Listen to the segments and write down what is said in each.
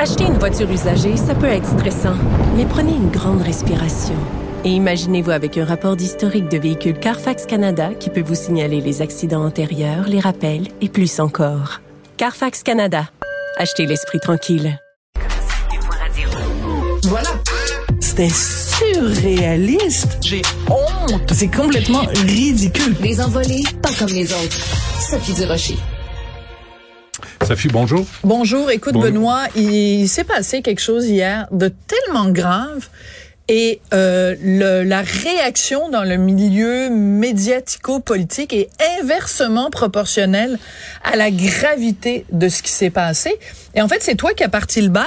Acheter une voiture usagée, ça peut être stressant, mais prenez une grande respiration. Et imaginez-vous avec un rapport d'historique de véhicule Carfax Canada qui peut vous signaler les accidents antérieurs, les rappels et plus encore. Carfax Canada. Achetez l'esprit tranquille. Voilà. C'était surréaliste. J'ai honte. C'est complètement ridicule. Des envolées, pas comme les autres. Sophie Durocher. Sophie, bonjour. Bonjour. Écoute, Bonjour. Benoît, il s'est passé quelque chose hier de tellement grave. Et euh, le- la réaction dans le milieu médiatico-politique est inversement proportionnelle à la gravité de ce qui s'est passé. Et en fait, c'est toi qui as parti le bal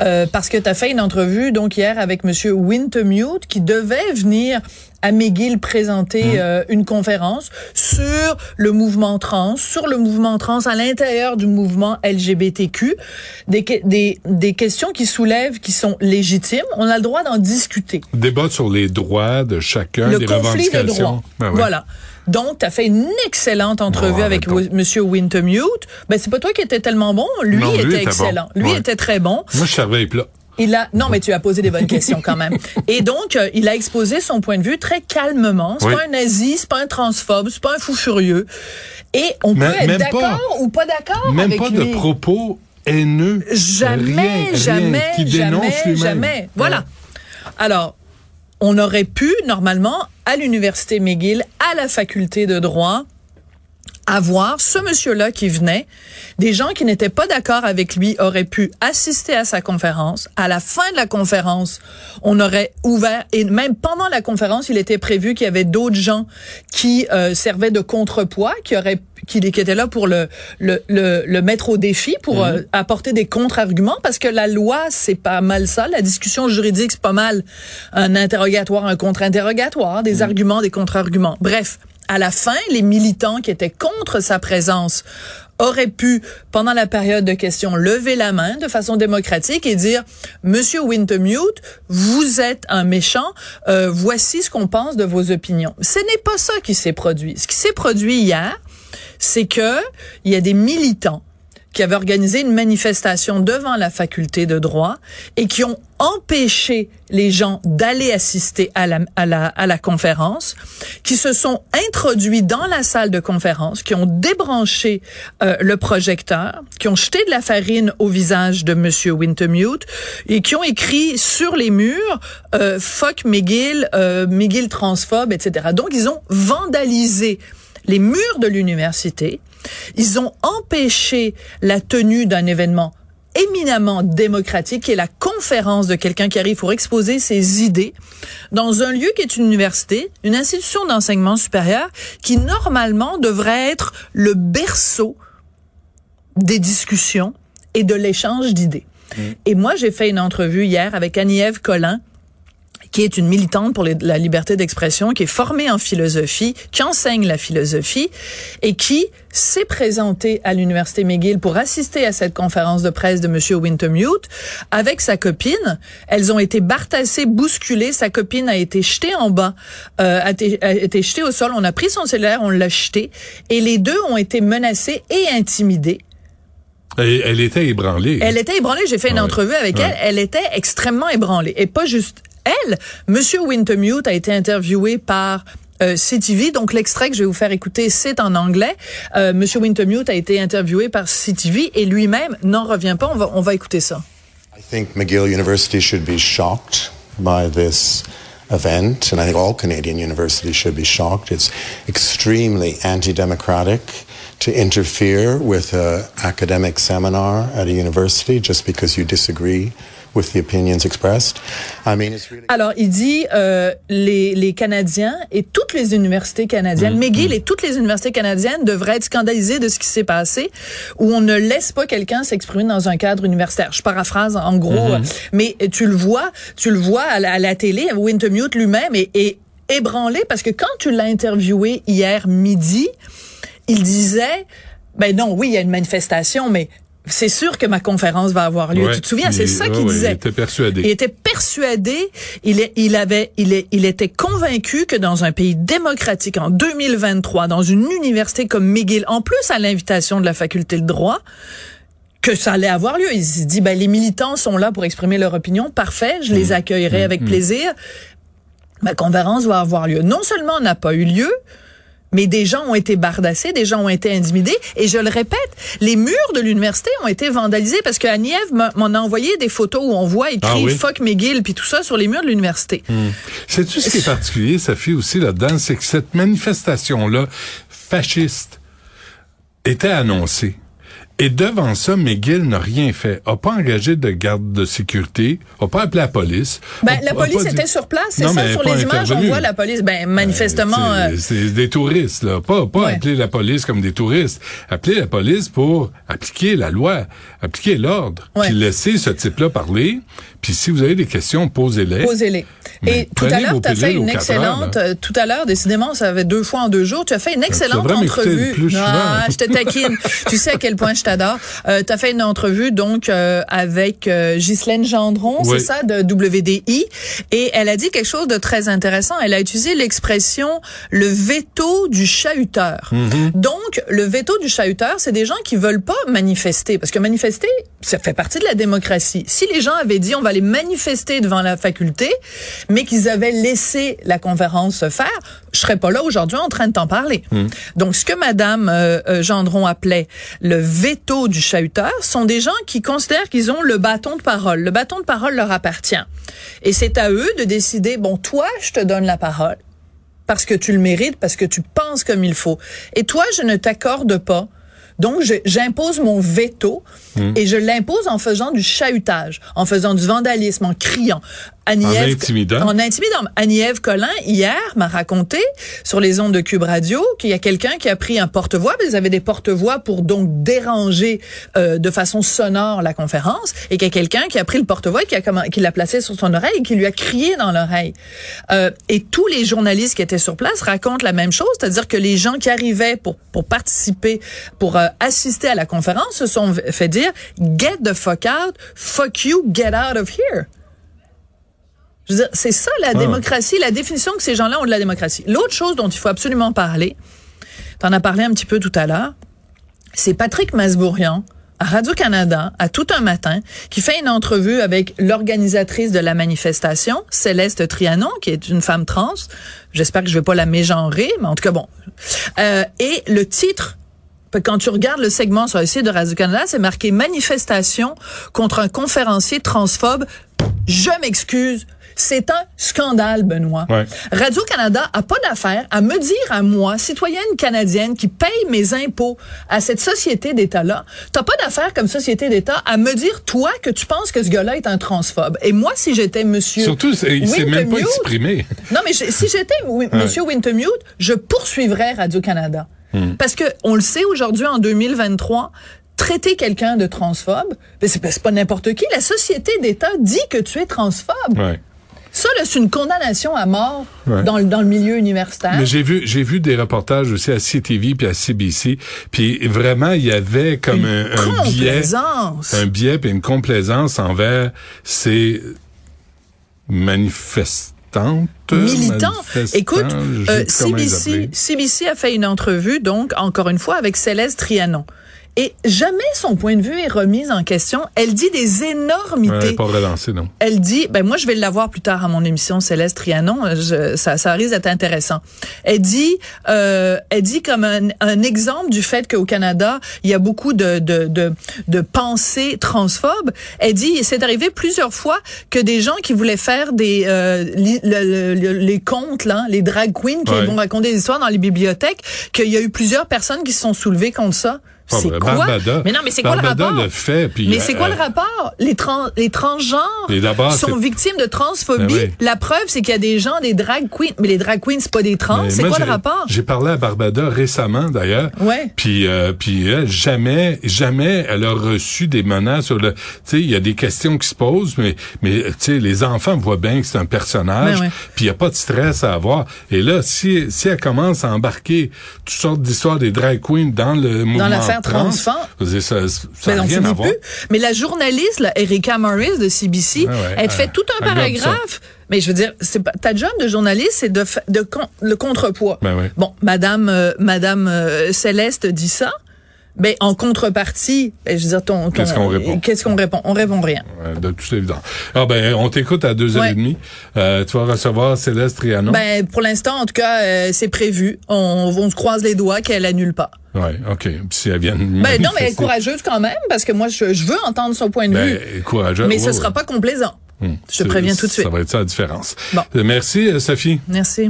euh, parce que tu as fait une entrevue donc hier avec Monsieur Wintermute qui devait venir à McGill présenter euh, une conférence sur le mouvement trans, sur le mouvement trans à l'intérieur du mouvement LGBTQ, des, des, des questions qui soulèvent, qui sont légitimes. On a le droit d'en discuter. Débat sur les droits de chacun, le des conflit de droits. Ben. Voilà. Donc, tu as fait une excellente entrevue avec. Monsieur Wintermute. Ben, c'est pas toi qui étais tellement bon. Lui, Non, lui était, était bon. excellent. Lui Ouais. était très bon. Moi, je servais plats. Il a non mais tu as posé des bonnes questions quand même. Et donc euh, il a exposé son point de vue très calmement. C'est Oui. pas un nazi, c'est pas un transphobe, c'est pas un fou furieux. Et on Mais- peut être d'accord ou pas d'accord Même avec pas lui. de propos haineux. Jamais, Rien, rien, jamais, qui dénonce jamais, jamais. Voilà. Alors, on aurait pu, normalement, à l'Université McGill, à la faculté de droit, avoir ce monsieur-là qui venait, des gens qui n'étaient pas d'accord avec lui auraient pu assister à sa conférence. À la fin de la conférence, on aurait ouvert, et même pendant la conférence, il était prévu qu'il y avait d'autres gens qui euh, servaient de contrepoids, qui auraient qui, qui étaient là pour le, le, le, le mettre au défi, pour euh, apporter des contre-arguments, parce que la loi, c'est pas mal ça. La discussion juridique, c'est pas mal un interrogatoire, un contre-interrogatoire, des arguments, des contre-arguments. Bref, à la fin, les militants qui étaient contre sa présence auraient pu, pendant la période de questions, lever la main de façon démocratique et dire, Monsieur Wintermute, vous êtes un méchant, euh, voici ce qu'on pense de vos opinions. Ce n'est pas ça qui s'est produit. Ce qui s'est produit hier, c'est que il y a des militants qui avaient organisé une manifestation devant la faculté de droit et qui ont empêché les gens d'aller assister à la, à la, à la conférence, qui se sont introduits dans la salle de conférence, qui ont débranché euh, le projecteur, qui ont jeté de la farine au visage de Monsieur Wintermute et qui ont écrit sur les murs euh, "fuck McGill, euh, McGill transphobe", etc. Donc ils ont vandalisé les murs de l'université. Ils ont empêché la tenue d'un événement éminemment démocratique qui est la conférence de quelqu'un qui arrive pour exposer ses idées dans un lieu qui est une université, une institution d'enseignement supérieur qui normalement devrait être le berceau des discussions et de l'échange d'idées. Et moi, j'ai fait une entrevue hier avec Annie-Ève Collin, qui est une militante pour les- la liberté d'expression, qui est formée en philosophie, qui enseigne la philosophie et qui s'est présentée à l'université McGill pour assister à cette conférence de presse de Monsieur Wintermute avec sa copine. Elles ont été bartassées, bousculées. Sa copine a été jetée en bas, euh, a, été, a été jetée au sol. On a pris son cellulaire, on l'a jeté et les deux ont été menacés et intimidés. Elle, elle était ébranlée. Elle était ébranlée. J'ai fait une Ouais. entrevue avec Ouais. elle. Elle était extrêmement ébranlée. Et pas juste elle. Monsieur Wintermute a été interviewé par euh, CTV. Donc, l'extrait que je vais vous faire écouter, c'est en anglais. Euh, Monsieur Wintermute a été interviewé par CTV et lui-même n'en revient pas. On va, on va écouter ça. I think McGill University should be shocked by this event, and I think all Canadian universities should be shocked. It's extremely anti-democratic to interfere with an academic seminar at a university just because you disagree with the opinions expressed. I mean, it's really. Alors, il dit euh, les, les Canadiens et toutes les universités canadiennes, Mm, McGill et toutes les universités canadiennes devraient être scandalisées de ce qui s'est passé, où on ne laisse pas quelqu'un s'exprimer dans un cadre universitaire. Je paraphrase en gros, Mm-hmm. euh, mais tu le vois, tu le vois à la, à la télé, Wintermute lui-même est, est ébranlé parce que quand tu l'as interviewé hier midi, il disait, ben non, oui, il y a une manifestation, mais c'est sûr que ma conférence va avoir lieu. Ouais, tu te souviens, c'est ça qu'il ouais, disait. Il était persuadé. Il était persuadé, il, est, il avait, il, est, il était convaincu que dans un pays démocratique en 2023, dans une université comme McGill, en plus à l'invitation de la faculté de droit, que ça allait avoir lieu. Il se dit, ben, les militants sont là pour exprimer leur opinion. Parfait, je les accueillerai avec plaisir. Ma conférence va avoir lieu. Non seulement n'a pas eu lieu, mais des gens ont été bardassés, des gens ont été intimidés. Et je le répète, les murs de l'université ont été vandalisés parce que m'en a envoyé des photos où on voit écrit Ah oui? Fuck McGill puis tout ça sur les murs de l'université. Sais-tu ce qui est particulier, Sophie, aussi là-dedans, c'est que cette manifestation-là, fasciste, était annoncée. Et devant ça, McGill n'a rien fait. A pas engagé de garde de sécurité, a pas appelé la police. Ben, a- la police dit- était sur place, c'est ça, mais sur les images, on voit la police. Ben, manifestement, C'est- euh, C'est des touristes, là. Pas, pas Ouais. appeler la police comme des touristes. Appeler la police pour appliquer la loi, appliquer l'ordre. Ouais. Puis laisser ce type-là parler. Puis si vous avez des questions, posez-les. Posez-les. Et tout à l'heure, tu as fait une heures, excellente, euh, tout à l'heure, décidément, ça avait deux fois en deux jours, tu as fait une excellente entrevue. plus ah, je te taquine. tu sais à quel point je t'adore. Euh, tu as fait une entrevue, donc, euh, avec euh, Ghislaine Gendron, Oui. c'est ça, de WDI. Et elle a dit quelque chose de très intéressant. Elle a utilisé l'expression le veto du chahuteur. Mm-hmm. Donc, le veto du chahuteur, c'est des gens qui veulent pas manifester. Parce que manifester, ça fait partie de la démocratie. Si les gens avaient dit on va aller manifester devant la faculté, mais qu'ils avaient laissé la conférence se faire, je serais pas là aujourd'hui en train de t'en parler. Donc, ce que Madame euh, euh, Gendron appelait le veto du chahuteur sont des gens qui considèrent qu'ils ont le bâton de parole. Le bâton de parole leur appartient. Et c'est à eux de décider, bon, toi, je te donne la parole parce que tu le mérites, parce que tu penses comme il faut. Et toi, je ne t'accorde pas. Donc, j'impose mon veto et je l'impose en faisant du chahutage, en faisant du vandalisme, en criant. Annie-Ève-. En intimidant. Annie-Ève Collin, hier, m'a raconté sur les ondes de Cube Radio qu'il y a quelqu'un qui a pris un porte-voix. Ils avaient des porte-voix pour donc déranger euh, de façon sonore la conférence et qu'il y a quelqu'un qui a pris le porte-voix et qui a qui l'a placé sur son oreille et qui lui a crié dans l'oreille. Euh, et tous les journalistes qui étaient sur place racontent la même chose, c'est-à-dire que les gens qui arrivaient pour pour participer, pour euh, assister à la conférence, se sont fait dire "Get the fuck out, fuck you, get out of here." Je veux dire, c'est ça la démocratie, la définition que ces gens-là ont de la démocratie. L'autre chose dont il faut absolument parler, tu en as parlé un petit peu tout à l'heure, c'est Patrick Masbourian à Radio-Canada, à tout un matin, qui fait une entrevue avec l'organisatrice de la manifestation, Céleste Trianon, qui est une femme trans. J'espère que je vais pas la mégenrer, mais en tout cas, bon. Euh, et le titre quand tu regardes le segment sur le site de Radio-Canada, c'est marqué manifestation contre un conférencier transphobe. Je m'excuse. C'est un scandale, Benoît. Ouais. Radio-Canada a pas d'affaire à me dire à moi, citoyenne canadienne qui paye mes impôts à cette société d'État-là, t'as pas d'affaire comme société d'État à me dire, toi, que tu penses que ce gars-là est un transphobe. Et moi, si j'étais monsieur... Surtout, il s'est même pas exprimé. non, mais je- si j'étais Monsieur Wintermute, je poursuivrais Radio-Canada. Parce que on le sait aujourd'hui, en 2023, traiter quelqu'un de transphobe, ben c'est c'est pas n'importe qui. La société d'État dit que tu es transphobe. Ouais. Ça, c'est une condamnation à mort Ouais. dans, le- dans le milieu universitaire. Mais j'ai vu, j'ai vu des reportages aussi à CTV puis à CBC, puis vraiment il y avait comme un, un biais, Complaisance. un biais puis une complaisance envers ces manifestantes, militant. manifestants, Écoute, euh, CBC. CBC a fait une entrevue, donc, encore une fois, avec Céleste Trianon. Et jamais son point de vue est remis en question. Elle dit des énormités. Ouais, pas relancé, non. Elle dit, ben moi je vais l'avoir plus tard à mon émission Céleste Trianon, je, ça, ça risque d'être intéressant. Elle dit, euh, elle dit comme un, un exemple du fait qu'au Canada il y a beaucoup de de de, de pensées transphobes. Elle dit, c'est arrivé plusieurs fois que des gens qui voulaient faire des euh, li- le- le- les contes là, les drag queens qui Ouais. vont raconter des histoires dans les bibliothèques, qu'il y a eu plusieurs personnes qui se sont soulevées contre ça. C'est quoi? Barbada. Mais non, mais c'est quoi le rapport? le fait, puis, Mais c'est quoi euh, le rapport? Les, trans, les transgenres sont victimes de transphobie. Ben oui. La preuve, c'est qu'il y a des gens, des drag queens. Mais les drag queens, c'est pas des trans. C'est quoi le rapport? J'ai parlé à Barbada récemment, d'ailleurs. Ouais. Puis, euh, puis elle, jamais, jamais elle a reçu des menaces sur le. Tu sais, il y a des questions qui se posent, mais, mais tu sais, les enfants voient bien que c'est un personnage. Ben ouais. Puis il y a pas de stress à avoir. Et là, si si elle commence à embarquer toutes sortes d'histoires des drag queens dans le mouvement l'affaire trans, ça, ça rien plus. Mais la journaliste, là, Erika Morris de CBC, ouais, elle fait elle- tout un paragraphe. Mais je veux dire, c'est pas, ta job de journaliste, c'est de, de le contrepoids. Ben ouais. Bon, Madame, euh, Madame euh, Céleste dit ça. Ben, en contrepartie, ben, je veux dire, ton, ton- Qu'est-ce qu'on répond? Qu'est-ce qu'on répond? On répond rien. Ouais, de toute évidence. Ah ben, on t'écoute à deux heures Ouais. et demie. Euh, tu vas recevoir Céleste Trianon. Ben, pour l'instant, en tout cas, euh, c'est prévu. On, on se croise les doigts qu'elle annule pas. Ouais, ok. Puis si elle vient. Ben, non, mais elle est courageuse quand même, parce que moi, je, je veux entendre son point de Ben, vue. courageux. Mais ce ouais. sera pas complaisant. Hum, Je te préviens tout de suite. Ça va être ça la différence. Bon. Euh, Merci, euh, Sophie. Merci.